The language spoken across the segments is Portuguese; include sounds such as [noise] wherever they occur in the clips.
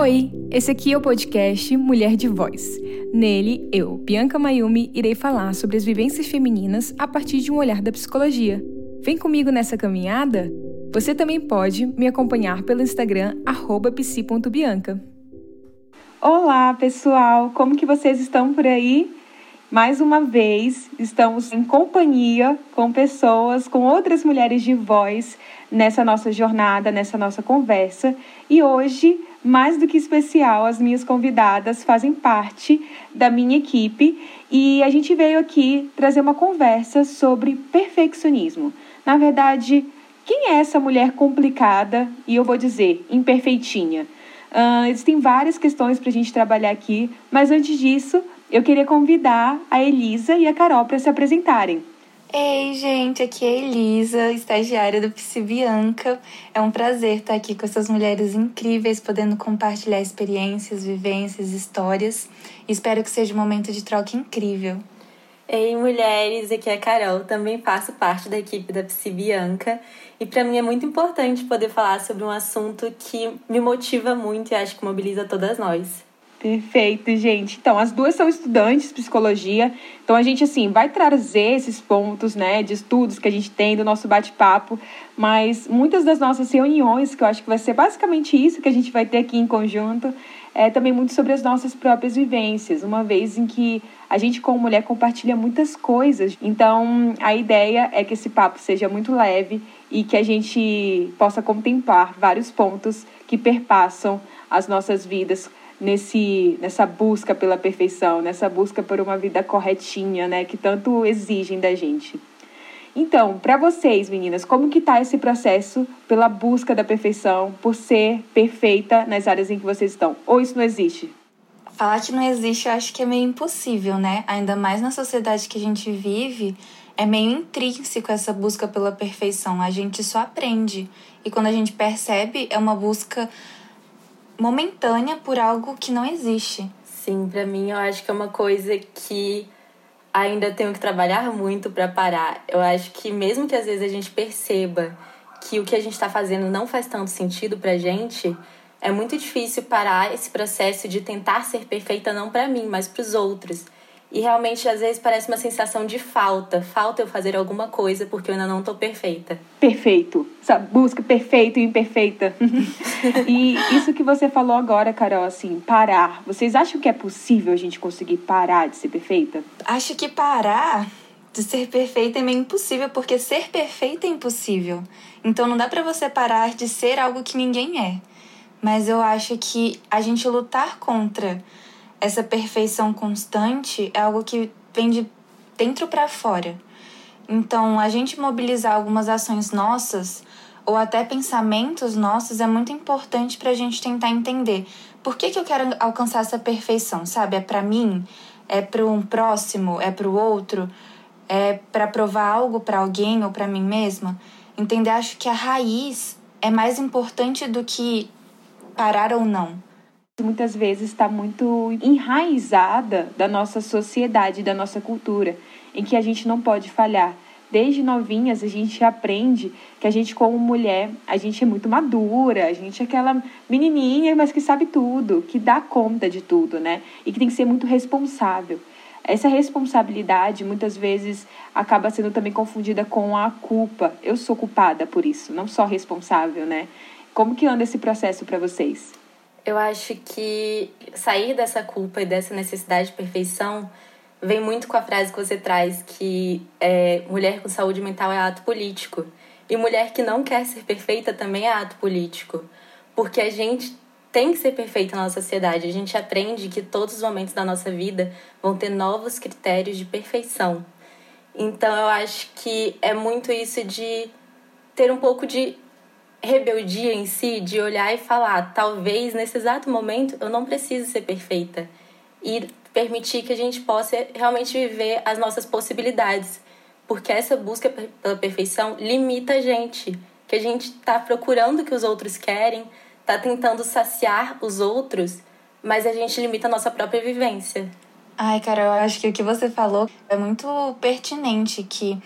Oi, esse aqui é o podcast Mulher de Voz. Nele, eu, Bianca Mayumi, irei falar sobre as vivências femininas a partir de um olhar da psicologia. Vem comigo nessa caminhada? Você também pode me acompanhar pelo Instagram psi.bianca. Olá, pessoal! Como que vocês estão por aí? Mais uma vez, estamos em companhia com pessoas, com outras mulheres de voz nessa nossa jornada, nessa nossa conversa. E hoje, mais do que especial, as minhas convidadas fazem parte da minha equipe e a gente veio aqui trazer uma conversa sobre perfeccionismo. Na verdade, quem é essa mulher complicada e eu vou dizer imperfeitinha? Uh, existem várias questões para a gente trabalhar aqui, mas antes disso, eu queria convidar a Elisa e a Carol para se apresentarem. Ei, gente, aqui é a Elisa, estagiária do Psi Bianca. É um prazer estar aqui com essas mulheres incríveis, podendo compartilhar experiências, vivências, histórias. Espero que seja um momento de troca incrível. Ei, mulheres, aqui é a Carol, também faço parte da equipe da Psi Bianca. E para mim é muito importante poder falar sobre um assunto que me motiva muito e acho que mobiliza todas nós. Perfeito, gente. Então, as duas são estudantes de psicologia. Então, a gente, assim, vai trazer esses pontos, né, de estudos que a gente tem do nosso bate-papo. Mas muitas das nossas reuniões, que eu acho que vai ser basicamente isso que a gente vai ter aqui em conjunto, é também muito sobre as nossas próprias vivências. Uma vez em que a gente, como mulher, compartilha muitas coisas. Então, a ideia é que esse papo seja muito leve e que a gente possa contemplar vários pontos que perpassam as nossas vidas nesse, nessa busca pela perfeição, nessa busca por uma vida corretinha, né, que tanto exigem da gente. Então, para vocês, meninas, como que tá esse processo pela busca da perfeição, por ser perfeita nas áreas em que vocês estão? Ou isso não existe? Falar que não existe, eu acho que é meio impossível, né? Ainda mais na sociedade que a gente vive, é meio intrínseco essa busca pela perfeição. A gente só aprende. E quando a gente percebe, é uma busca momentânea por algo que não existe. Sim, para mim eu acho que é uma coisa que ainda tenho que trabalhar muito para parar. Eu acho que mesmo que às vezes a gente perceba que o que a gente está fazendo não faz tanto sentido pra gente, é muito difícil parar esse processo de tentar ser perfeita não para mim, mas para os outros. E realmente, às vezes, parece uma sensação de falta. Falta eu fazer alguma coisa porque eu ainda não tô perfeita. Perfeito. Essa busca perfeita e imperfeita. [laughs] e isso que você falou agora, Carol, assim, parar. Vocês acham que é possível a gente conseguir parar de ser perfeita? Acho que parar de ser perfeita é meio impossível, porque ser perfeita é impossível. Então não dá para você parar de ser algo que ninguém é. Mas eu acho que a gente lutar contra essa perfeição constante é algo que vem de dentro para fora. Então, a gente mobilizar algumas ações nossas ou até pensamentos nossos é muito importante para a gente tentar entender por que, que eu quero alcançar essa perfeição, sabe? É para mim, é para um próximo, é para o outro, é para provar algo para alguém ou para mim mesma. Entender, acho que a raiz é mais importante do que parar ou não muitas vezes está muito enraizada da nossa sociedade, da nossa cultura, em que a gente não pode falhar. Desde novinhas a gente aprende que a gente como mulher, a gente é muito madura, a gente é aquela menininha, mas que sabe tudo, que dá conta de tudo, né? E que tem que ser muito responsável. Essa responsabilidade muitas vezes acaba sendo também confundida com a culpa. Eu sou culpada por isso, não só responsável, né? Como que anda esse processo para vocês? Eu acho que sair dessa culpa e dessa necessidade de perfeição vem muito com a frase que você traz, que é, mulher com saúde mental é ato político. E mulher que não quer ser perfeita também é ato político. Porque a gente tem que ser perfeita na nossa sociedade. A gente aprende que todos os momentos da nossa vida vão ter novos critérios de perfeição. Então eu acho que é muito isso de ter um pouco de rebeldia em si de olhar e falar, talvez nesse exato momento eu não preciso ser perfeita e permitir que a gente possa realmente viver as nossas possibilidades, porque essa busca pela perfeição limita a gente, que a gente está procurando o que os outros querem, está tentando saciar os outros, mas a gente limita a nossa própria vivência. Ai, cara, eu acho que o que você falou é muito pertinente que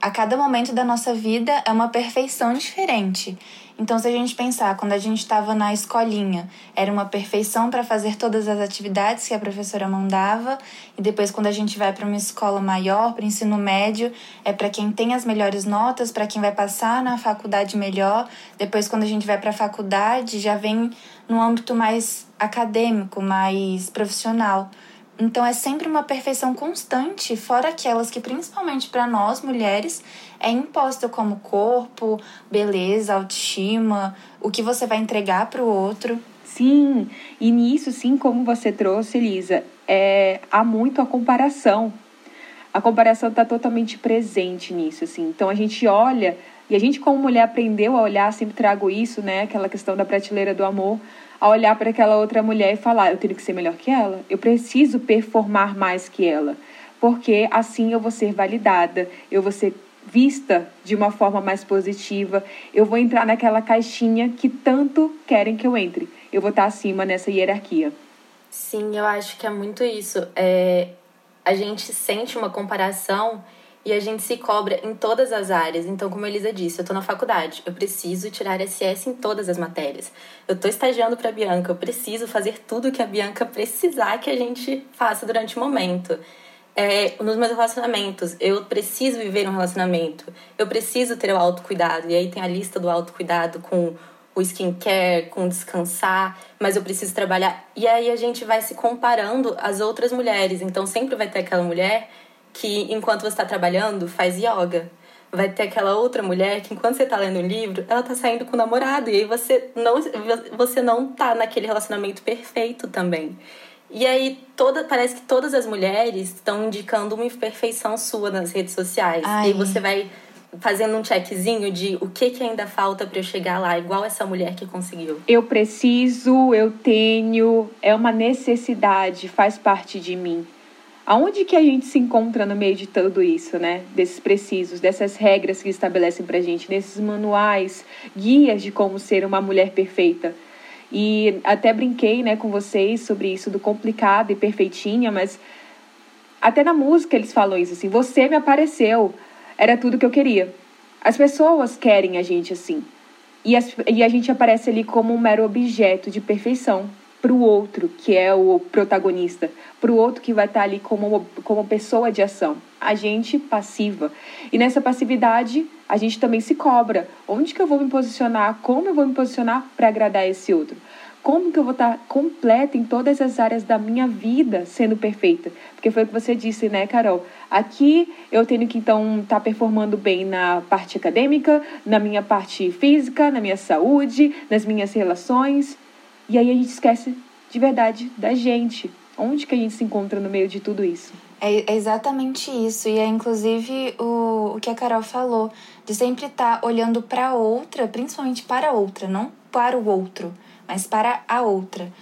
a cada momento da nossa vida é uma perfeição diferente. Então, se a gente pensar, quando a gente estava na escolinha, era uma perfeição para fazer todas as atividades que a professora mandava, e depois, quando a gente vai para uma escola maior, para ensino médio, é para quem tem as melhores notas, para quem vai passar na faculdade melhor. Depois, quando a gente vai para a faculdade, já vem no âmbito mais acadêmico, mais profissional. Então é sempre uma perfeição constante, fora aquelas que, principalmente para nós mulheres, é imposta como corpo, beleza, autoestima, o que você vai entregar para o outro. Sim, e nisso, sim, como você trouxe, Elisa, é, há muito a comparação. A comparação está totalmente presente nisso, assim. Então a gente olha, e a gente, como mulher, aprendeu a olhar, sempre trago isso, né? Aquela questão da prateleira do amor a olhar para aquela outra mulher e falar: eu tenho que ser melhor que ela, eu preciso performar mais que ela, porque assim eu vou ser validada, eu vou ser vista de uma forma mais positiva, eu vou entrar naquela caixinha que tanto querem que eu entre, eu vou estar acima nessa hierarquia. Sim, eu acho que é muito isso. É, a gente sente uma comparação e a gente se cobra em todas as áreas. Então, como a Elisa disse, eu estou na faculdade, eu preciso tirar SS em todas as matérias. Eu estou estagiando para a Bianca, eu preciso fazer tudo que a Bianca precisar que a gente faça durante o momento. É, nos meus relacionamentos, eu preciso viver um relacionamento, eu preciso ter o autocuidado. E aí tem a lista do autocuidado com o skincare, com descansar, mas eu preciso trabalhar. E aí a gente vai se comparando às outras mulheres. Então sempre vai ter aquela mulher que enquanto você está trabalhando faz yoga. Vai ter aquela outra mulher que enquanto você está lendo um livro, ela está saindo com o namorado e aí você não você não tá naquele relacionamento perfeito também. E aí toda parece que todas as mulheres estão indicando uma imperfeição sua nas redes sociais. Ai. E aí você vai fazendo um checkzinho de o que, que ainda falta para eu chegar lá, igual essa mulher que conseguiu. Eu preciso, eu tenho, é uma necessidade, faz parte de mim. Aonde que a gente se encontra no meio de tudo isso, né? Desses precisos, dessas regras que estabelecem pra gente, nesses manuais, guias de como ser uma mulher perfeita. E até brinquei, né, com vocês sobre isso do complicado e perfeitinha, mas até na música eles falam isso assim: "Você me apareceu, era tudo que eu queria". As pessoas querem a gente assim. E, as, e a gente aparece ali como um mero objeto de perfeição para o outro, que é o protagonista, para o outro que vai estar tá ali como, como pessoa de ação. A gente passiva. E nessa passividade, a gente também se cobra. Onde que eu vou me posicionar? Como eu vou me posicionar para agradar esse outro? Como que eu vou estar tá completa em todas as áreas da minha vida sendo perfeita? Porque foi o que você disse, né, Carol? Aqui eu tenho que então estar tá performando bem na parte acadêmica, na minha parte física, na minha saúde, nas minhas relações. E aí a gente esquece de verdade da gente. Onde que a gente se encontra no meio de tudo isso? É exatamente isso. E é inclusive o, o que a Carol falou, de sempre estar tá olhando para outra, principalmente para a outra, não para o outro, mas para a outra.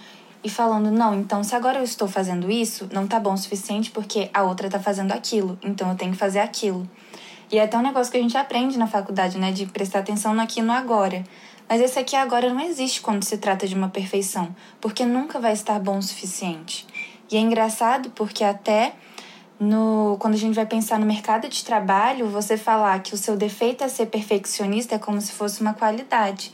E falando, não, então se agora eu estou fazendo isso, não tá bom o suficiente porque a outra tá fazendo aquilo, então eu tenho que fazer aquilo. E é até um negócio que a gente aprende na faculdade, né? De prestar atenção no agora. Mas esse aqui agora não existe quando se trata de uma perfeição, porque nunca vai estar bom o suficiente. E é engraçado porque até no quando a gente vai pensar no mercado de trabalho, você falar que o seu defeito é ser perfeccionista é como se fosse uma qualidade.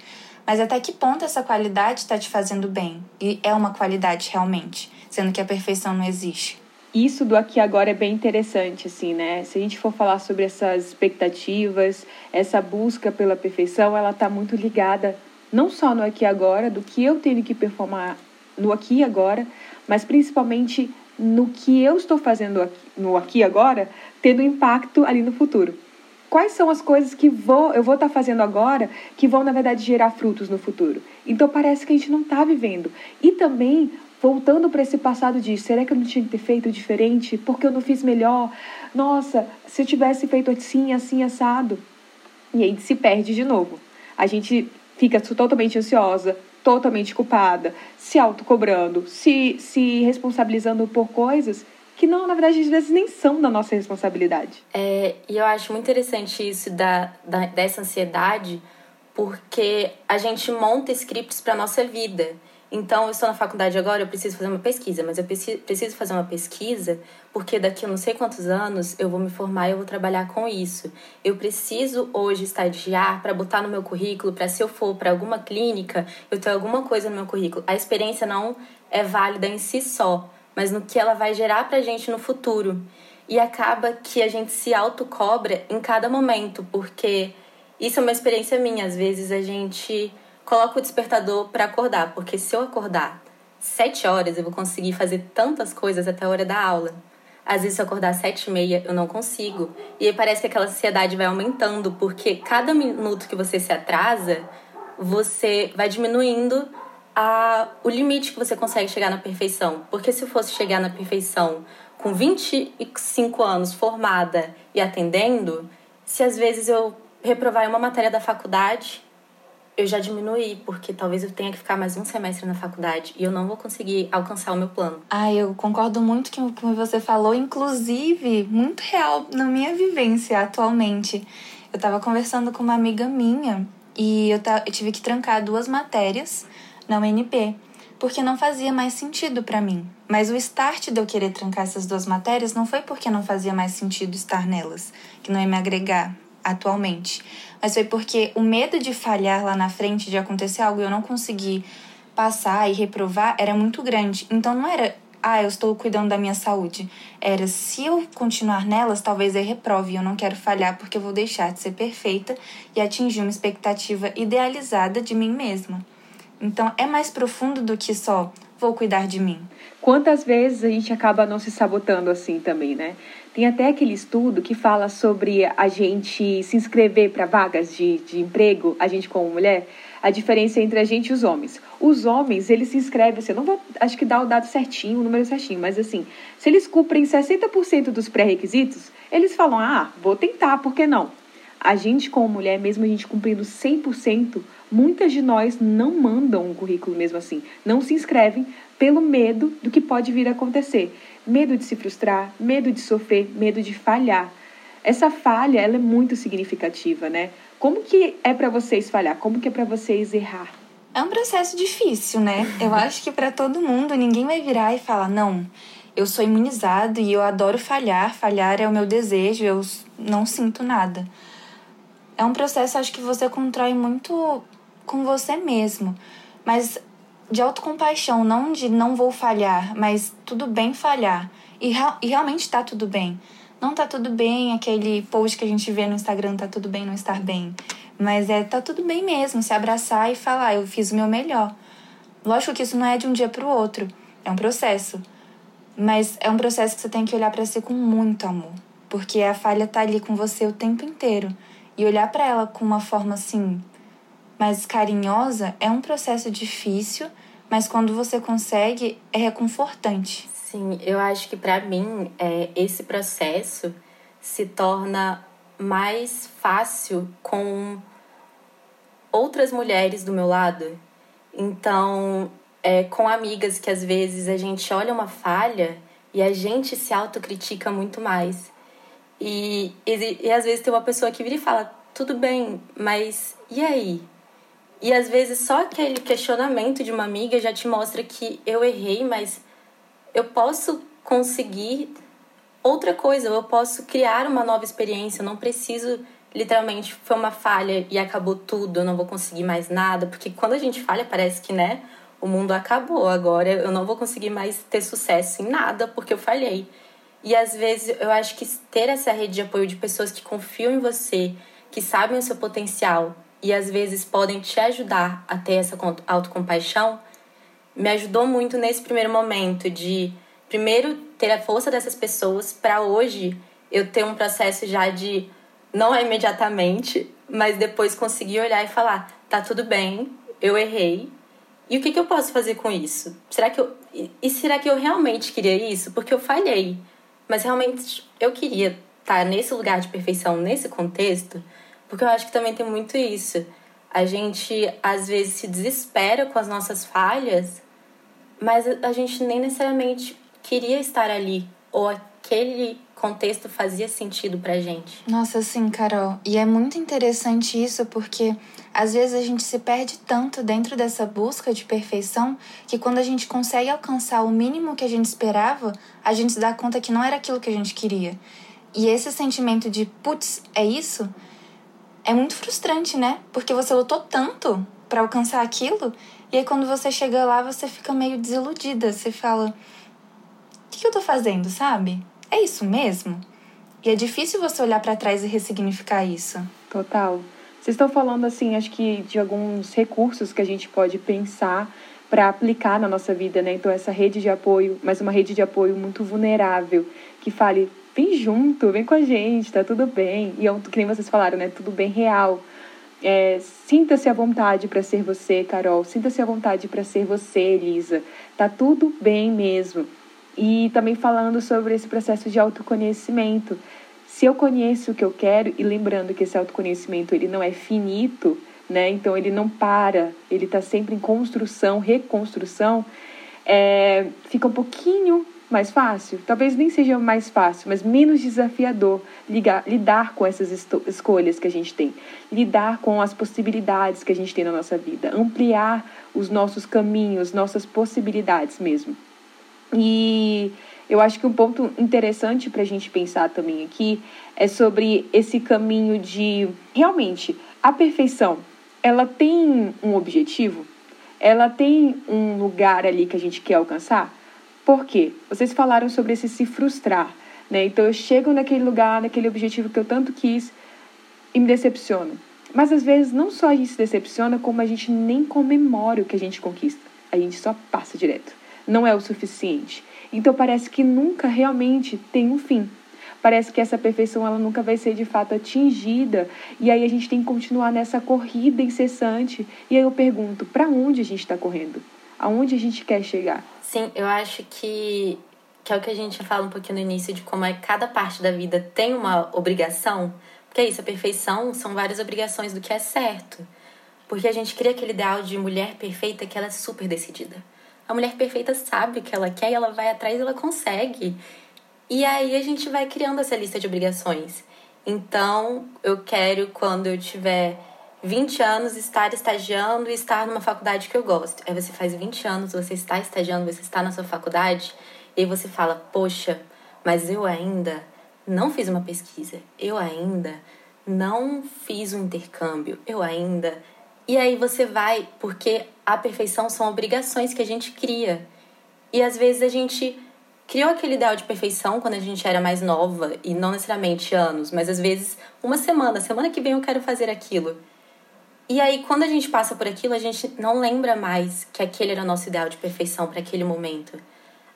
Mas até que ponto essa qualidade está te fazendo bem? E é uma qualidade realmente, sendo que a perfeição não existe isso do aqui agora é bem interessante, assim, né? Se a gente for falar sobre essas expectativas, essa busca pela perfeição, ela está muito ligada não só no aqui agora, do que eu tenho que performar no aqui e agora, mas principalmente no que eu estou fazendo aqui, no aqui agora, tendo impacto ali no futuro. Quais são as coisas que vou, eu vou estar tá fazendo agora que vão, na verdade, gerar frutos no futuro? Então parece que a gente não está vivendo. E também voltando para esse passado de será que eu não tinha que ter feito diferente? Porque eu não fiz melhor? Nossa, se eu tivesse feito assim, assim, assado. E aí se perde de novo. A gente fica totalmente ansiosa, totalmente culpada, se autocobrando, se, se responsabilizando por coisas que não, na verdade, às vezes nem são da nossa responsabilidade. É, e eu acho muito interessante isso da, da dessa ansiedade, porque a gente monta scripts para nossa vida. Então, eu estou na faculdade agora, eu preciso fazer uma pesquisa, mas eu preciso fazer uma pesquisa porque daqui a não sei quantos anos eu vou me formar e eu vou trabalhar com isso. Eu preciso hoje estagiar para botar no meu currículo, para se eu for para alguma clínica, eu ter alguma coisa no meu currículo. A experiência não é válida em si só, mas no que ela vai gerar para a gente no futuro. E acaba que a gente se autocobra em cada momento, porque isso é uma experiência minha. Às vezes a gente coloco o despertador para acordar, porque se eu acordar sete horas, eu vou conseguir fazer tantas coisas até a hora da aula. Às vezes, se eu acordar sete e meia, eu não consigo. E aí parece que aquela ansiedade vai aumentando, porque cada minuto que você se atrasa, você vai diminuindo a, o limite que você consegue chegar na perfeição. Porque se eu fosse chegar na perfeição com 25 anos, formada e atendendo, se às vezes eu reprovar uma matéria da faculdade, eu já diminuí, porque talvez eu tenha que ficar mais um semestre na faculdade e eu não vou conseguir alcançar o meu plano. Ah, eu concordo muito com o que você falou, inclusive, muito real na minha vivência atualmente. Eu tava conversando com uma amiga minha e eu, eu tive que trancar duas matérias na UNP, porque não fazia mais sentido para mim. Mas o start de eu querer trancar essas duas matérias não foi porque não fazia mais sentido estar nelas, que não ia me agregar atualmente mas foi porque o medo de falhar lá na frente, de acontecer algo e eu não conseguir passar e reprovar, era muito grande. Então não era, ah, eu estou cuidando da minha saúde. Era, se eu continuar nelas, talvez eu reprove. Eu não quero falhar porque eu vou deixar de ser perfeita e atingir uma expectativa idealizada de mim mesma. Então é mais profundo do que só vou cuidar de mim. Quantas vezes a gente acaba não se sabotando assim também, né? Tem até aquele estudo que fala sobre a gente se inscrever para vagas de, de emprego, a gente como mulher, a diferença entre a gente e os homens. Os homens, eles se inscrevem, assim, eu não vou, acho que dá o dado certinho, o número certinho, mas assim, se eles cumprem 60% dos pré-requisitos, eles falam, ah, vou tentar, por que não? A gente como mulher, mesmo a gente cumprindo 100%, muitas de nós não mandam um currículo mesmo assim, não se inscrevem pelo medo do que pode vir a acontecer medo de se frustrar, medo de sofrer, medo de falhar. Essa falha, ela é muito significativa, né? Como que é para vocês falhar? Como que é para vocês errar? É um processo difícil, né? Eu acho que para todo mundo ninguém vai virar e falar: "Não, eu sou imunizado e eu adoro falhar, falhar é o meu desejo, eu não sinto nada". É um processo acho que você contrai muito com você mesmo. Mas de autocompaixão, não de não vou falhar, mas tudo bem falhar. E, e realmente tá tudo bem. Não tá tudo bem aquele post que a gente vê no Instagram, tá tudo bem não estar bem. Mas é, tá tudo bem mesmo, se abraçar e falar, eu fiz o meu melhor. Lógico que isso não é de um dia pro outro, é um processo. Mas é um processo que você tem que olhar para si com muito amor. Porque a falha tá ali com você o tempo inteiro. E olhar para ela com uma forma assim, mais carinhosa, é um processo difícil mas quando você consegue, é reconfortante. Sim, eu acho que para mim é, esse processo se torna mais fácil com outras mulheres do meu lado. Então, é, com amigas que às vezes a gente olha uma falha e a gente se autocritica muito mais. E, e, e às vezes tem uma pessoa que vira e fala: tudo bem, mas e aí? E às vezes só aquele questionamento de uma amiga já te mostra que eu errei, mas eu posso conseguir outra coisa, eu posso criar uma nova experiência, eu não preciso literalmente foi uma falha e acabou tudo, eu não vou conseguir mais nada, porque quando a gente falha parece que, né, o mundo acabou, agora eu não vou conseguir mais ter sucesso em nada porque eu falhei. E às vezes eu acho que ter essa rede de apoio de pessoas que confiam em você, que sabem o seu potencial, e às vezes podem te ajudar a ter essa autocompaixão, me ajudou muito nesse primeiro momento de primeiro ter a força dessas pessoas para hoje eu ter um processo já de não é imediatamente, mas depois conseguir olhar e falar, tá tudo bem, eu errei. E o que, que eu posso fazer com isso? Será que eu e será que eu realmente queria isso? Porque eu falhei, mas realmente eu queria estar nesse lugar de perfeição, nesse contexto. Porque eu acho que também tem muito isso. A gente às vezes se desespera com as nossas falhas, mas a gente nem necessariamente queria estar ali ou aquele contexto fazia sentido pra gente. Nossa, sim, Carol. E é muito interessante isso porque às vezes a gente se perde tanto dentro dessa busca de perfeição que quando a gente consegue alcançar o mínimo que a gente esperava, a gente se dá conta que não era aquilo que a gente queria. E esse sentimento de, putz, é isso? É muito frustrante, né? Porque você lutou tanto para alcançar aquilo e aí quando você chega lá, você fica meio desiludida. Você fala: o que, que eu tô fazendo, sabe? É isso mesmo? E é difícil você olhar para trás e ressignificar isso. Total. Vocês estão falando, assim, acho que de alguns recursos que a gente pode pensar para aplicar na nossa vida, né? Então, essa rede de apoio, mas uma rede de apoio muito vulnerável, que fale, vem junto, vem com a gente, tá tudo bem. E é que nem vocês falaram, né? Tudo bem real. É, sinta-se à vontade para ser você, Carol. Sinta-se à vontade para ser você, Elisa. Tá tudo bem mesmo. E também falando sobre esse processo de autoconhecimento. Se eu conheço o que eu quero e lembrando que esse autoconhecimento ele não é finito, né? Então ele não para, ele está sempre em construção, reconstrução. É, fica um pouquinho mais fácil? Talvez nem seja mais fácil, mas menos desafiador ligar, lidar com essas escolhas que a gente tem, lidar com as possibilidades que a gente tem na nossa vida, ampliar os nossos caminhos, nossas possibilidades mesmo. E eu acho que um ponto interessante para a gente pensar também aqui é sobre esse caminho de realmente a perfeição. Ela tem um objetivo? Ela tem um lugar ali que a gente quer alcançar? Por quê? Vocês falaram sobre esse se frustrar, né? Então eu chego naquele lugar, naquele objetivo que eu tanto quis e me decepciono. Mas às vezes não só a gente se decepciona, como a gente nem comemora o que a gente conquista. A gente só passa direto. Não é o suficiente. Então parece que nunca realmente tem um fim. Parece que essa perfeição ela nunca vai ser de fato atingida. E aí a gente tem que continuar nessa corrida incessante. E aí eu pergunto, para onde a gente está correndo? Aonde a gente quer chegar? Sim, eu acho que, que é o que a gente fala um pouquinho no início de como é cada parte da vida tem uma obrigação. Porque é isso, a perfeição são várias obrigações do que é certo. Porque a gente cria aquele ideal de mulher perfeita que ela é super decidida. A mulher perfeita sabe o que ela quer e ela vai atrás e ela consegue. E aí a gente vai criando essa lista de obrigações. Então, eu quero quando eu tiver 20 anos estar estagiando e estar numa faculdade que eu gosto. Aí você faz 20 anos, você está estagiando, você está na sua faculdade, e aí você fala, poxa, mas eu ainda não fiz uma pesquisa, eu ainda não fiz um intercâmbio, eu ainda. E aí você vai, porque a perfeição são obrigações que a gente cria. E às vezes a gente criou aquele ideal de perfeição quando a gente era mais nova, e não necessariamente anos, mas às vezes uma semana, semana que vem eu quero fazer aquilo. E aí, quando a gente passa por aquilo, a gente não lembra mais que aquele era o nosso ideal de perfeição para aquele momento.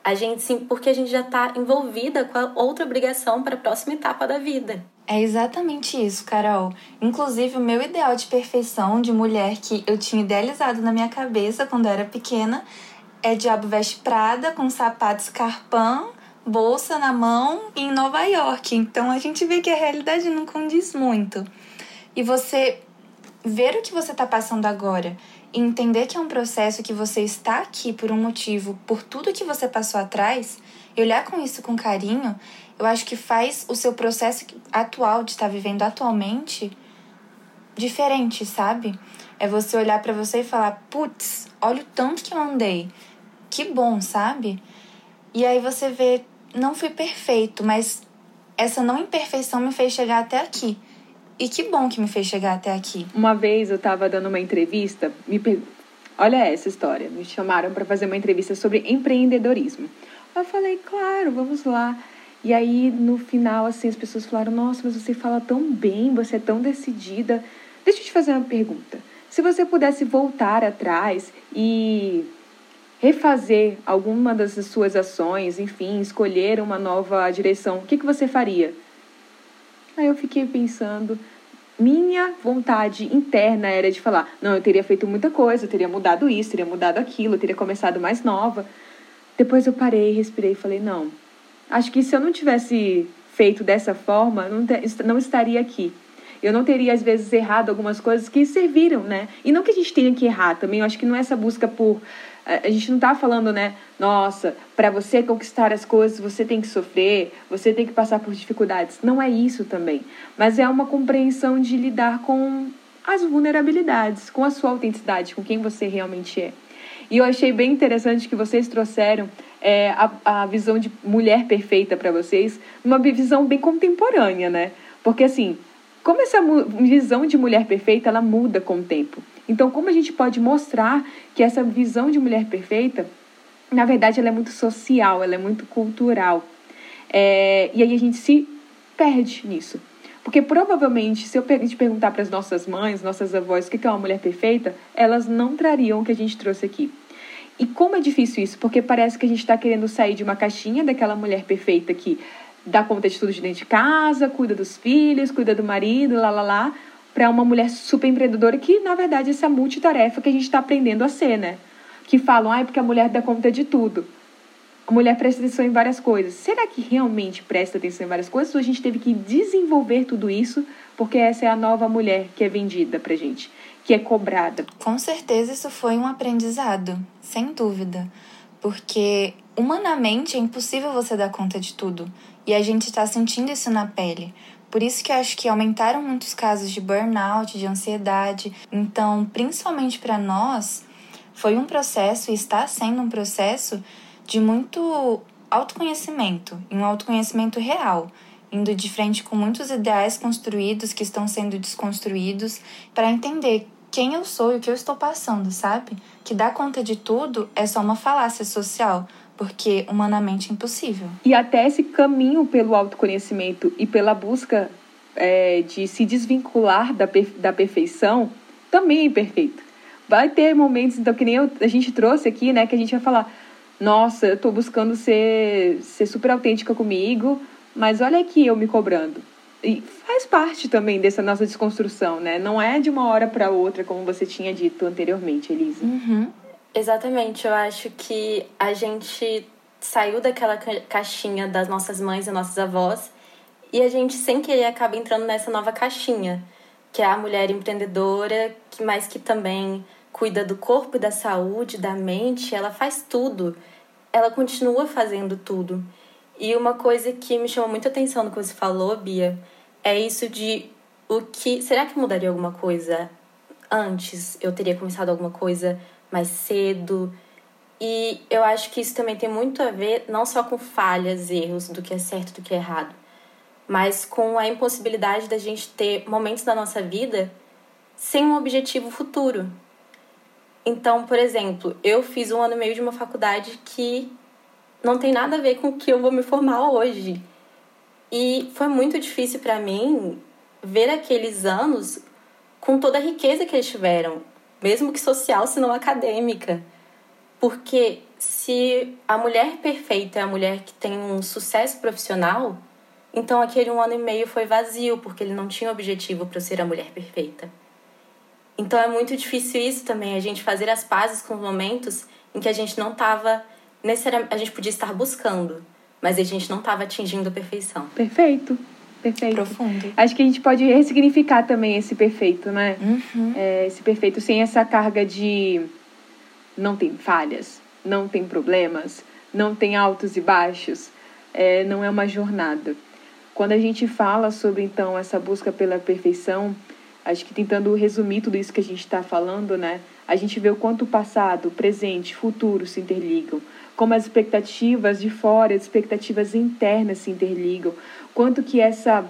A gente sim, porque a gente já está envolvida com a outra obrigação para a próxima etapa da vida. É exatamente isso, Carol. Inclusive, o meu ideal de perfeição de mulher que eu tinha idealizado na minha cabeça quando eu era pequena é diabo veste Prada com sapato escarpão, bolsa na mão em Nova York. Então a gente vê que a realidade não condiz muito. E você ver o que você está passando agora e entender que é um processo que você está aqui por um motivo, por tudo que você passou atrás, e olhar com isso com carinho, eu acho que faz o seu processo atual de estar tá vivendo atualmente diferente, sabe? É você olhar para você e falar: "Putz, olha o tanto que eu andei. Que bom, sabe?" E aí você vê, não fui perfeito, mas essa não imperfeição me fez chegar até aqui. E que bom que me fez chegar até aqui. Uma vez eu estava dando uma entrevista, me olha essa história, me chamaram para fazer uma entrevista sobre empreendedorismo. Eu falei, claro, vamos lá. E aí no final assim as pessoas falaram: "Nossa, mas você fala tão bem, você é tão decidida. Deixa eu te fazer uma pergunta. Se você pudesse voltar atrás e refazer alguma das suas ações, enfim, escolher uma nova direção, o que, que você faria? Aí eu fiquei pensando, minha vontade interna era de falar: não, eu teria feito muita coisa, eu teria mudado isso, teria mudado aquilo, eu teria começado mais nova. Depois eu parei, respirei e falei: não, acho que se eu não tivesse feito dessa forma, não, não estaria aqui. Eu não teria, às vezes, errado algumas coisas que serviram, né? E não que a gente tenha que errar também, eu acho que não é essa busca por A gente não está falando, né? Nossa, para você conquistar as coisas, você tem que sofrer, você tem que passar por dificuldades. Não é isso também. Mas é uma compreensão de lidar com as vulnerabilidades, com a sua autenticidade, com quem você realmente é. E eu achei bem interessante que vocês trouxeram é, a, a visão de mulher perfeita para vocês, uma visão bem contemporânea, né? Porque assim, como essa visão de mulher perfeita ela muda com o tempo. Então, como a gente pode mostrar que essa visão de mulher perfeita, na verdade, ela é muito social, ela é muito cultural. É, e aí a gente se perde nisso. Porque provavelmente, se eu te perguntar para as nossas mães, nossas avós, o que é uma mulher perfeita, elas não trariam o que a gente trouxe aqui. E como é difícil isso? Porque parece que a gente está querendo sair de uma caixinha daquela mulher perfeita que dá conta de tudo de dentro de casa, cuida dos filhos, cuida do marido, lá, lá, lá, para uma mulher super empreendedora que, na verdade, essa multitarefa que a gente está aprendendo a ser, né? Que falam, ah, é porque a mulher dá conta de tudo. A mulher presta atenção em várias coisas. Será que realmente presta atenção em várias coisas? Ou a gente teve que desenvolver tudo isso porque essa é a nova mulher que é vendida pra gente, que é cobrada? Com certeza isso foi um aprendizado, sem dúvida. Porque humanamente é impossível você dar conta de tudo. E a gente está sentindo isso na pele. Por isso que eu acho que aumentaram muitos casos de burnout, de ansiedade. Então, principalmente para nós, foi um processo e está sendo um processo de muito autoconhecimento, um autoconhecimento real, indo de frente com muitos ideais construídos que estão sendo desconstruídos para entender quem eu sou e o que eu estou passando, sabe? Que dar conta de tudo é só uma falácia social, porque humanamente é impossível. E até esse caminho pelo autoconhecimento e pela busca é, de se desvincular da, da perfeição também é imperfeito. Vai ter momentos, então, que nem eu, a gente trouxe aqui, né, que a gente vai falar: nossa, eu tô buscando ser, ser super autêntica comigo, mas olha aqui eu me cobrando. E faz parte também dessa nossa desconstrução, né? Não é de uma hora para outra, como você tinha dito anteriormente, Elisa. Uhum. Exatamente, eu acho que a gente saiu daquela caixinha das nossas mães e nossas avós e a gente sem querer acaba entrando nessa nova caixinha, que é a mulher empreendedora, que mais que também cuida do corpo da saúde, da mente, ela faz tudo. Ela continua fazendo tudo. E uma coisa que me chamou muita atenção no que você falou, Bia, é isso de o que será que mudaria alguma coisa antes? Eu teria começado alguma coisa mais cedo. E eu acho que isso também tem muito a ver não só com falhas, erros, do que é certo do que é errado, mas com a impossibilidade da gente ter momentos da nossa vida sem um objetivo futuro. Então, por exemplo, eu fiz um ano e meio de uma faculdade que não tem nada a ver com o que eu vou me formar hoje. E foi muito difícil para mim ver aqueles anos com toda a riqueza que eles tiveram mesmo que social, se não acadêmica. Porque se a mulher perfeita é a mulher que tem um sucesso profissional, então aquele um ano e meio foi vazio, porque ele não tinha objetivo para ser a mulher perfeita. Então é muito difícil isso também, a gente fazer as pazes com os momentos em que a gente não estava necessariamente. A gente podia estar buscando, mas a gente não estava atingindo a perfeição. Perfeito. Perfeito. Profundo. Acho que a gente pode ressignificar também esse perfeito, né? Uhum. É, esse perfeito sem essa carga de não tem falhas, não tem problemas, não tem altos e baixos. É, não é uma jornada. Quando a gente fala sobre, então, essa busca pela perfeição, acho que tentando resumir tudo isso que a gente está falando, né? A gente vê o quanto o passado, o presente, o futuro se interligam, como as expectativas de fora, as expectativas internas se interligam, quanto que essa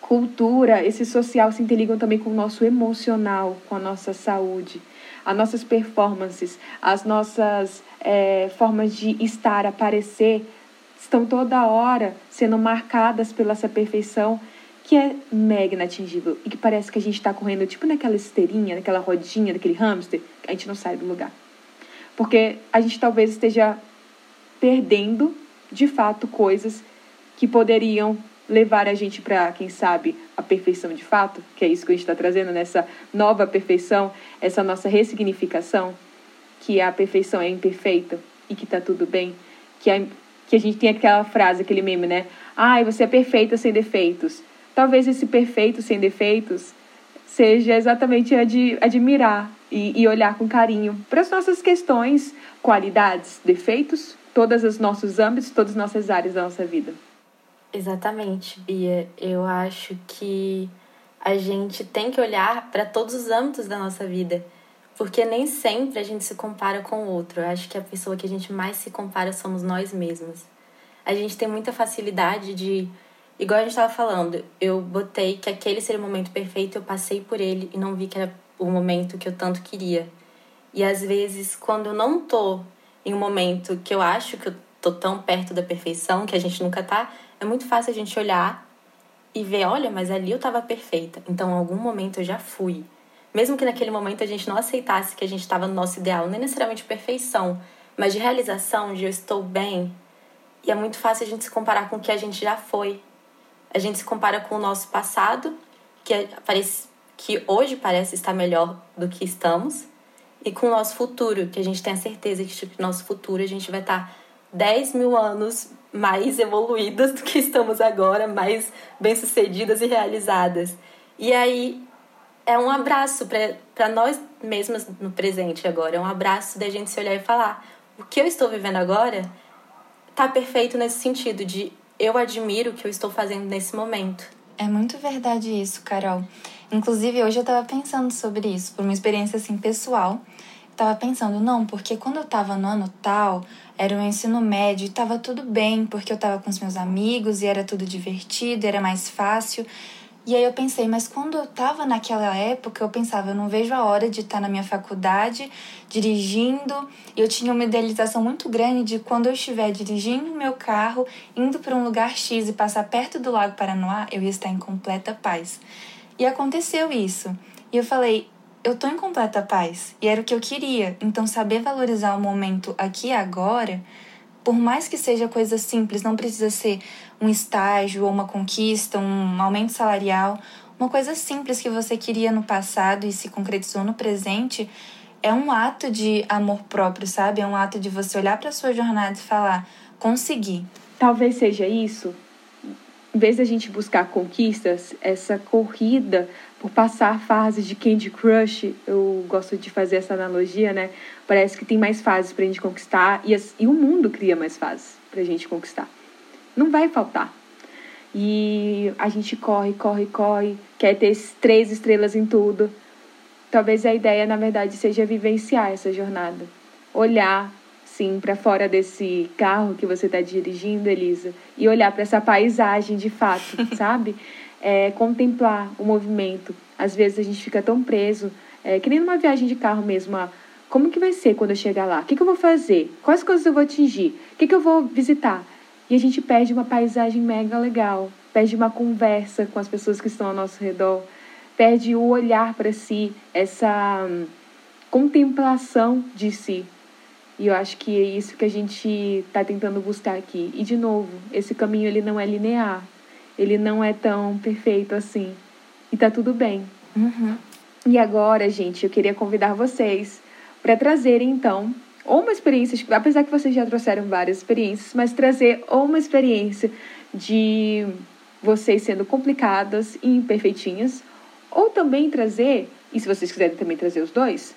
cultura, esse social se interligam também com o nosso emocional, com a nossa saúde, as nossas performances, as nossas é, formas de estar, aparecer, estão toda hora sendo marcadas pela essa perfeição que é mega inatingível e que parece que a gente está correndo tipo naquela esteirinha, naquela rodinha, daquele hamster, a gente não sai do lugar. Porque a gente talvez esteja perdendo, de fato, coisas que poderiam levar a gente para, quem sabe, a perfeição de fato, que é isso que a gente está trazendo nessa nova perfeição, essa nossa ressignificação, que a perfeição é imperfeita e que está tudo bem, que a, que a gente tem aquela frase, aquele meme, né? Ai, você é perfeita sem defeitos. Talvez esse perfeito sem defeitos seja exatamente ad, admirar e, e olhar com carinho para as nossas questões, qualidades, defeitos, todos os nossos âmbitos, todas as nossas áreas da nossa vida. Exatamente, Bia. Eu acho que a gente tem que olhar para todos os âmbitos da nossa vida, porque nem sempre a gente se compara com o outro. Eu acho que a pessoa que a gente mais se compara somos nós mesmos. A gente tem muita facilidade de, igual a gente estava falando, eu botei que aquele seria o momento perfeito, eu passei por ele e não vi que era o momento que eu tanto queria. E às vezes, quando eu não tô em um momento que eu acho que eu tô tão perto da perfeição, que a gente nunca tá, é muito fácil a gente olhar e ver, olha, mas ali eu tava perfeita. Então, em algum momento eu já fui. Mesmo que naquele momento a gente não aceitasse que a gente estava no nosso ideal, nem necessariamente perfeição, mas de realização, de eu estou bem. E é muito fácil a gente se comparar com o que a gente já foi. A gente se compara com o nosso passado, que é, parece que hoje parece estar melhor do que estamos, e com o nosso futuro, que a gente tem a certeza que tipo, nosso futuro a gente vai estar 10 mil anos mais evoluídas do que estamos agora, mais bem-sucedidas e realizadas. E aí é um abraço para nós mesmas no presente agora, é um abraço da gente se olhar e falar: o que eu estou vivendo agora tá perfeito nesse sentido de eu admiro o que eu estou fazendo nesse momento. É muito verdade isso, Carol. Inclusive, hoje eu tava pensando sobre isso, por uma experiência assim pessoal. Eu tava pensando, não, porque quando eu tava no ano tal, era o ensino médio e tava tudo bem, porque eu tava com os meus amigos e era tudo divertido, era mais fácil. E aí eu pensei, mas quando eu tava naquela época, eu pensava, eu não vejo a hora de estar na minha faculdade, dirigindo. E eu tinha uma idealização muito grande de quando eu estiver dirigindo o meu carro, indo para um lugar X e passar perto do Lago Paranoá, eu ia estar em completa paz. E aconteceu isso. E eu falei, eu tô em completa paz. E era o que eu queria. Então, saber valorizar o momento aqui e agora, por mais que seja coisa simples, não precisa ser um estágio ou uma conquista, um aumento salarial, uma coisa simples que você queria no passado e se concretizou no presente, é um ato de amor próprio, sabe? É um ato de você olhar para sua jornada e falar: consegui. Talvez seja isso. Em vez da gente buscar conquistas, essa corrida por passar fases de Candy Crush, eu gosto de fazer essa analogia, né? Parece que tem mais fases para a gente conquistar e, as, e o mundo cria mais fases para a gente conquistar. Não vai faltar. E a gente corre, corre, corre, quer ter três estrelas em tudo. Talvez a ideia, na verdade, seja vivenciar essa jornada. Olhar, sim, para fora desse carro que você está dirigindo, Elisa, e olhar para essa paisagem de fato, [laughs] sabe? É, contemplar o movimento. Às vezes a gente fica tão preso, é, que nem numa viagem de carro mesmo, a, como que vai ser quando eu chegar lá? O que, que eu vou fazer? Quais coisas eu vou atingir? O que, que eu vou visitar? E a gente perde uma paisagem mega legal, perde uma conversa com as pessoas que estão ao nosso redor, perde o olhar para si, essa hum, contemplação de si. E eu acho que é isso que a gente está tentando buscar aqui. E de novo, esse caminho ele não é linear, ele não é tão perfeito assim. E tá tudo bem. Uhum. E agora, gente, eu queria convidar vocês para trazerem então ou uma experiência, apesar que vocês já trouxeram várias experiências, mas trazer ou uma experiência de vocês sendo complicadas e imperfeitinhas, ou também trazer, e se vocês quiserem também trazer os dois,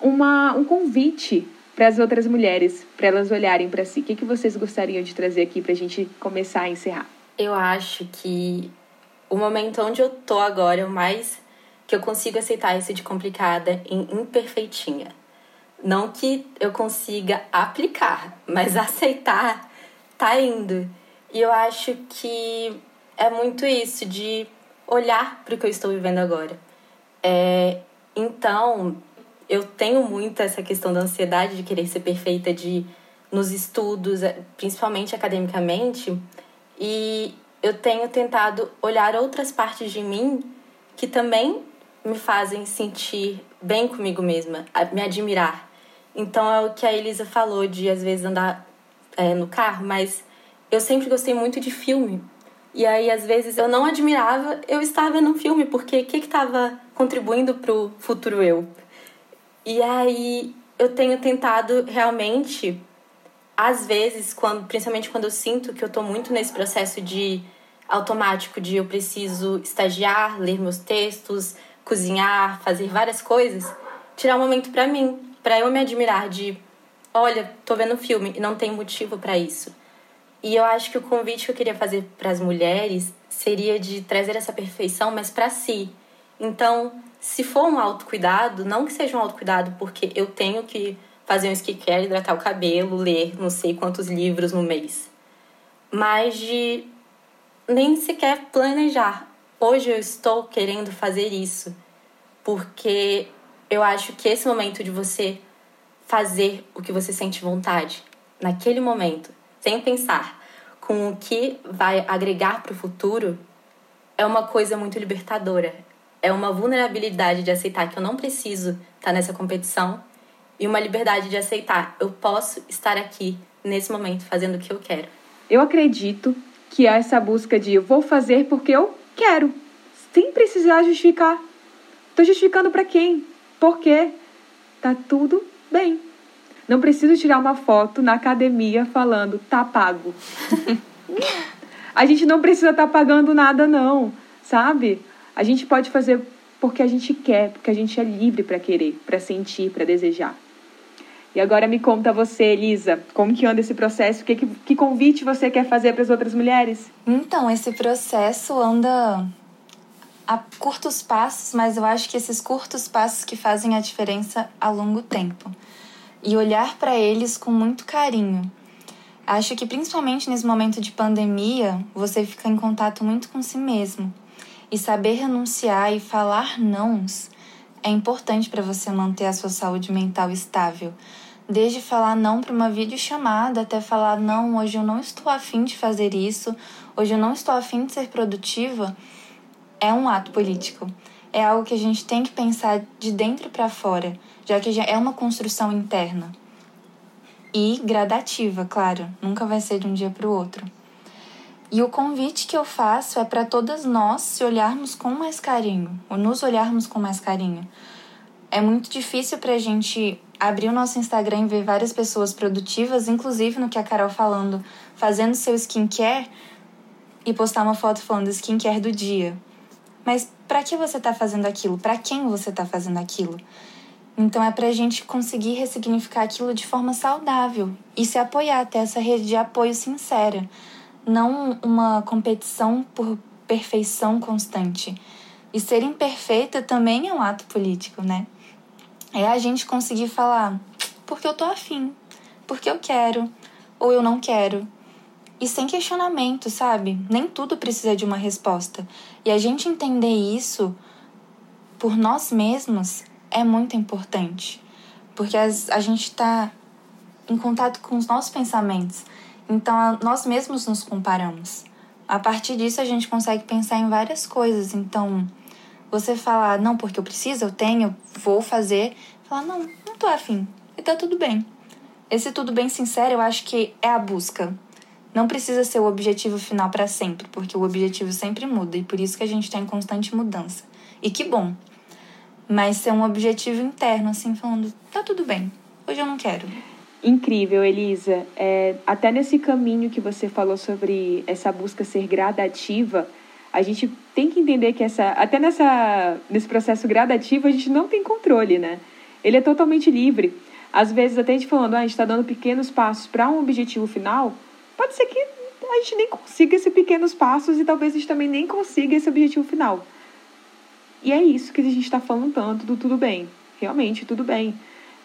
uma, um convite para as outras mulheres, para elas olharem para si. O que, que vocês gostariam de trazer aqui para a gente começar a encerrar? Eu acho que o momento onde eu tô agora é o mais que eu consigo aceitar isso de complicada em imperfeitinha. Não que eu consiga aplicar, mas [laughs] aceitar tá indo. E eu acho que é muito isso, de olhar para o que eu estou vivendo agora. É, então, eu tenho muito essa questão da ansiedade de querer ser perfeita de nos estudos, é, principalmente academicamente, e eu tenho tentado olhar outras partes de mim que também me fazem sentir bem comigo mesma, me admirar. Então é o que a Elisa falou de às vezes andar é, no carro, mas eu sempre gostei muito de filme. E aí, às vezes, eu não admirava eu estar vendo um filme, porque o que estava contribuindo para o futuro eu? E aí, eu tenho tentado realmente, às vezes, quando, principalmente quando eu sinto que eu estou muito nesse processo de automático, de eu preciso estagiar, ler meus textos, cozinhar, fazer várias coisas, tirar um momento para mim, para eu me admirar de, olha, tô vendo um filme e não tem motivo para isso. E eu acho que o convite que eu queria fazer para as mulheres seria de trazer essa perfeição, mas para si. Então, se for um autocuidado, não que seja um autocuidado porque eu tenho que fazer um skincare, hidratar o cabelo, ler não sei quantos livros no mês. Mas de nem sequer planejar. Hoje eu estou querendo fazer isso porque eu acho que esse momento de você fazer o que você sente vontade, naquele momento, sem pensar com o que vai agregar para o futuro, é uma coisa muito libertadora. É uma vulnerabilidade de aceitar que eu não preciso estar nessa competição e uma liberdade de aceitar, eu posso estar aqui nesse momento fazendo o que eu quero. Eu acredito que é essa busca de eu vou fazer porque eu quero, sem precisar justificar. Tô justificando para quem? Por quê? Tá tudo bem. Não preciso tirar uma foto na academia falando tá pago. [laughs] a gente não precisa estar tá pagando nada não, sabe? A gente pode fazer porque a gente quer, porque a gente é livre para querer, para sentir, para desejar. E agora me conta você, Elisa, como que anda esse processo? Que, que, que convite você quer fazer para as outras mulheres? Então, esse processo anda a curtos passos, mas eu acho que esses curtos passos que fazem a diferença a longo tempo. E olhar para eles com muito carinho. Acho que principalmente nesse momento de pandemia, você fica em contato muito com si mesmo. E saber renunciar e falar nãos é importante para você manter a sua saúde mental estável. Desde falar não para uma videochamada até falar não, hoje eu não estou afim de fazer isso, hoje eu não estou afim de ser produtiva, é um ato político. É algo que a gente tem que pensar de dentro para fora, já que já é uma construção interna. E gradativa, claro, nunca vai ser de um dia para o outro. E o convite que eu faço é para todas nós se olharmos com mais carinho, ou nos olharmos com mais carinho. É muito difícil para a gente abrir o nosso Instagram e ver várias pessoas produtivas, inclusive no que a Carol falando, fazendo seu skincare e postar uma foto falando skincare do dia. Mas para que você está fazendo aquilo? Para quem você está fazendo aquilo? Então é para a gente conseguir ressignificar aquilo de forma saudável e se apoiar, ter essa rede de apoio sincera não uma competição por perfeição constante. E ser imperfeita também é um ato político, né? É a gente conseguir falar porque eu tô afim, porque eu quero, ou eu não quero. E sem questionamento, sabe? Nem tudo precisa de uma resposta. E a gente entender isso por nós mesmos é muito importante. Porque a gente tá em contato com os nossos pensamentos. Então, nós mesmos nos comparamos. A partir disso, a gente consegue pensar em várias coisas. Então, você falar, não, porque eu preciso, eu tenho, eu vou fazer. Falar, não, não tô afim. E tá tudo bem. Esse tudo bem sincero, eu acho que é a busca. Não precisa ser o objetivo final para sempre, porque o objetivo sempre muda e por isso que a gente está em constante mudança. E que bom. Mas ser um objetivo interno, assim, falando, tá tudo bem, hoje eu não quero incrível, Elisa. É, até nesse caminho que você falou sobre essa busca ser gradativa, a gente tem que entender que essa, até nessa, nesse processo gradativo a gente não tem controle, né? Ele é totalmente livre. Às vezes, até a gente falando, ah, a gente está dando pequenos passos para um objetivo final, pode ser que a gente nem consiga esses pequenos passos e talvez a gente também nem consiga esse objetivo final. E é isso que a gente está falando tanto do tudo bem. Realmente, tudo bem.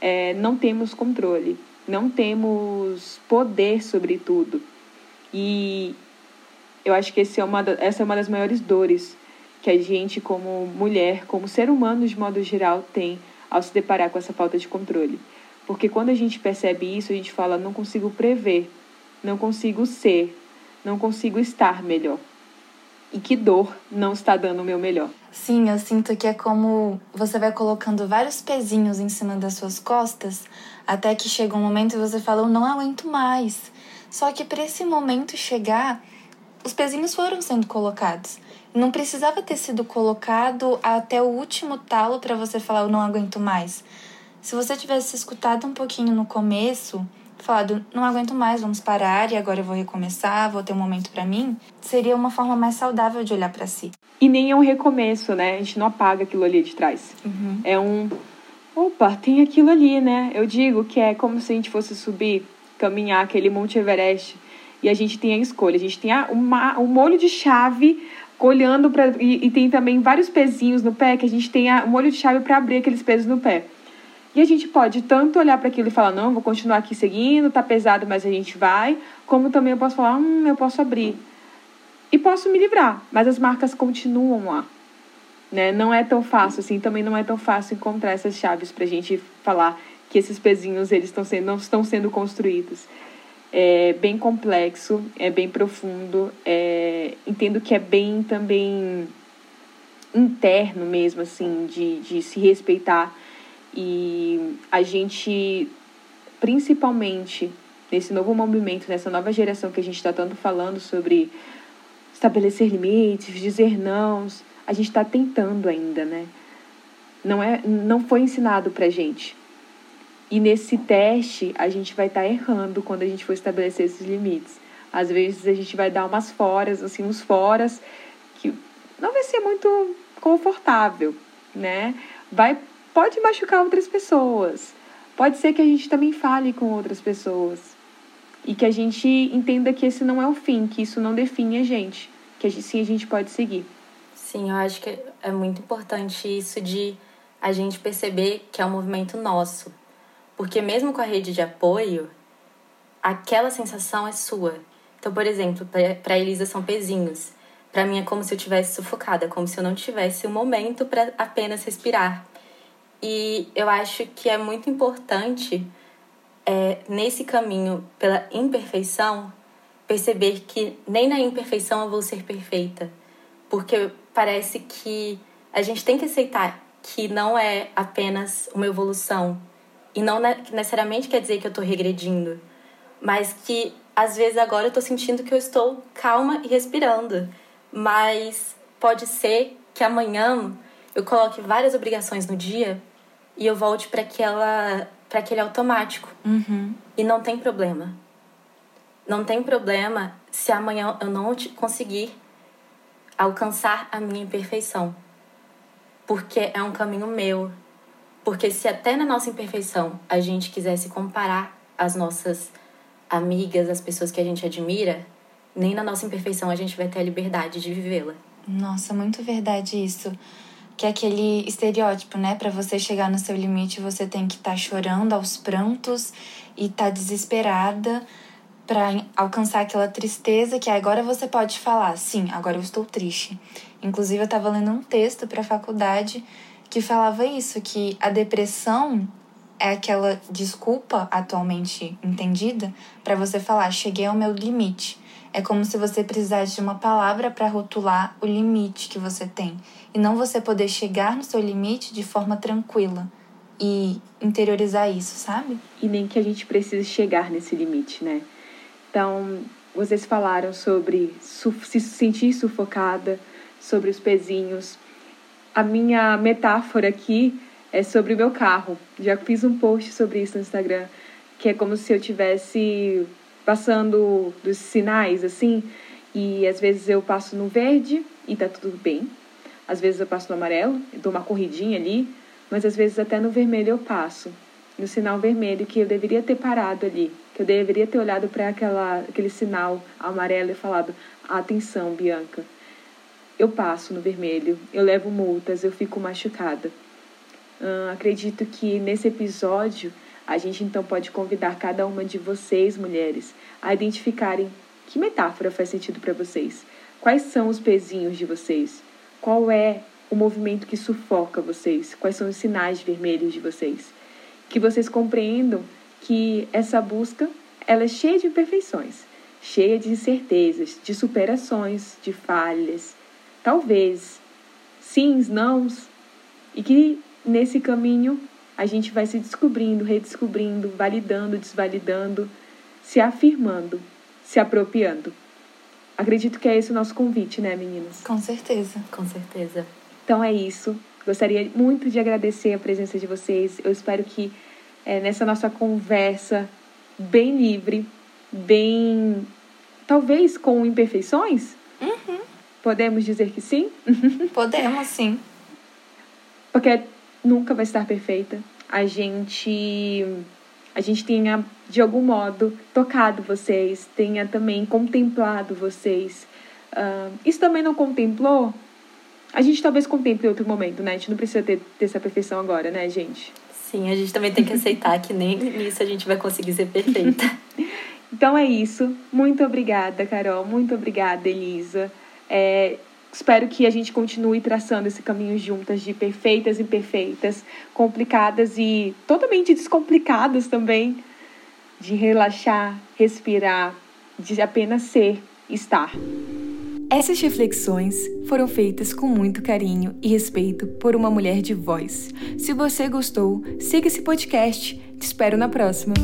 É, não temos controle não temos poder sobre tudo. E eu acho que é uma essa é uma das maiores dores que a gente, como mulher, como ser humano de modo geral, tem ao se deparar com essa falta de controle. Porque quando a gente percebe isso, a gente fala: não consigo prever, não consigo ser, não consigo estar melhor. E que dor não está dando o meu melhor. Sim, eu sinto que é como você vai colocando vários pezinhos em cima das suas costas até que chega um momento e você fala, eu não aguento mais. Só que para esse momento chegar, os pezinhos foram sendo colocados. Não precisava ter sido colocado até o último talo para você falar, eu não aguento mais. Se você tivesse escutado um pouquinho no começo, falado, não aguento mais, vamos parar e agora eu vou recomeçar, vou ter um momento para mim, seria uma forma mais saudável de olhar para si. E nem é um recomeço, né? A gente não apaga aquilo ali de trás. Uhum. É um opa, tem aquilo ali, né? Eu digo que é como se a gente fosse subir, caminhar aquele Monte Everest e a gente tem a escolha. A gente tem a, uma, um molho de chave olhando para e, e, tem também vários pezinhos no pé que a gente tem a, um molho de chave para abrir aqueles pesos no pé. E a gente pode tanto olhar para aquilo e falar, não, vou continuar aqui seguindo, tá pesado, mas a gente vai, como também eu posso falar, hum, eu posso abrir. E posso me livrar, mas as marcas continuam lá. Né? Não é tão fácil assim, também não é tão fácil encontrar essas chaves para a gente falar que esses pezinhos eles estão sendo, não estão sendo construídos. É bem complexo, é bem profundo, é, entendo que é bem também interno mesmo, assim, de, de se respeitar. E a gente, principalmente nesse novo movimento, nessa nova geração que a gente está tanto falando sobre estabelecer limites, dizer nãos, a gente está tentando ainda, né? Não, é, não foi ensinado para gente. E nesse teste, a gente vai estar tá errando quando a gente for estabelecer esses limites. Às vezes a gente vai dar umas foras, assim, uns foras que não vai ser muito confortável, né? Vai, pode machucar outras pessoas. Pode ser que a gente também fale com outras pessoas. E que a gente entenda que esse não é o fim, que isso não define a gente. Que a gente, sim a gente pode seguir. Sim, eu acho que é muito importante isso de a gente perceber que é um movimento nosso. Porque mesmo com a rede de apoio, aquela sensação é sua. Então, por exemplo, para Elisa são pezinhos. Para mim é como se eu tivesse sufocada, como se eu não tivesse um momento para apenas respirar. E eu acho que é muito importante é, nesse caminho pela imperfeição perceber que nem na imperfeição eu vou ser perfeita. Porque parece que a gente tem que aceitar que não é apenas uma evolução. E não necessariamente quer dizer que eu estou regredindo, mas que às vezes agora eu estou sentindo que eu estou calma e respirando, mas pode ser que amanhã eu coloque várias obrigações no dia e eu volte para aquela para aquele automático. Uhum. e não tem problema. Não tem problema se amanhã eu não conseguir alcançar a minha imperfeição. Porque é um caminho meu. Porque se até na nossa imperfeição a gente quisesse comparar as nossas amigas, as pessoas que a gente admira, nem na nossa imperfeição a gente vai ter a liberdade de vivê-la. Nossa, muito verdade isso. Que é aquele estereótipo, né? Para você chegar no seu limite, você tem que estar tá chorando aos prantos e estar tá desesperada para alcançar aquela tristeza que agora você pode falar, sim, agora eu estou triste. Inclusive eu estava lendo um texto para a faculdade que falava isso, que a depressão é aquela desculpa atualmente entendida para você falar, cheguei ao meu limite. É como se você precisasse de uma palavra para rotular o limite que você tem e não você poder chegar no seu limite de forma tranquila e interiorizar isso, sabe? E nem que a gente precise chegar nesse limite, né? Então, vocês falaram sobre se sentir sufocada, sobre os pezinhos. A minha metáfora aqui é sobre o meu carro. Já fiz um post sobre isso no Instagram, que é como se eu tivesse passando dos sinais assim, e às vezes eu passo no verde e tá tudo bem. Às vezes eu passo no amarelo, dou uma corridinha ali, mas às vezes até no vermelho eu passo no sinal vermelho que eu deveria ter parado ali, que eu deveria ter olhado para aquele sinal amarelo e falado: atenção, Bianca. Eu passo no vermelho, eu levo multas, eu fico machucada. Hum, acredito que nesse episódio a gente então pode convidar cada uma de vocês, mulheres, a identificarem que metáfora faz sentido para vocês. Quais são os pezinhos de vocês? Qual é o movimento que sufoca vocês? Quais são os sinais vermelhos de vocês? que vocês compreendam que essa busca ela é cheia de imperfeições, cheia de incertezas, de superações, de falhas, talvez sims, nãos, e que nesse caminho a gente vai se descobrindo, redescobrindo, validando, desvalidando, se afirmando, se apropriando. Acredito que é esse o nosso convite, né, meninas? Com certeza. Com certeza. Então é isso. Gostaria muito de agradecer a presença de vocês. Eu espero que é, nessa nossa conversa bem livre, bem. talvez com imperfeições? Uhum. Podemos dizer que sim? [laughs] Podemos, sim. Porque nunca vai estar perfeita. a gente a gente tenha de algum modo tocado vocês, tenha também contemplado vocês. Uh, isso também não contemplou? A gente talvez contemple em outro momento, né? A gente não precisa ter, ter essa perfeição agora, né, gente? Sim, a gente também tem que aceitar que nem nisso a gente vai conseguir ser perfeita. [laughs] então é isso. Muito obrigada, Carol. Muito obrigada, Elisa. É, espero que a gente continue traçando esse caminho juntas de perfeitas e imperfeitas, complicadas e totalmente descomplicadas também, de relaxar, respirar, de apenas ser, estar. Essas reflexões foram feitas com muito carinho e respeito por uma mulher de voz. Se você gostou, siga esse podcast. Te espero na próxima.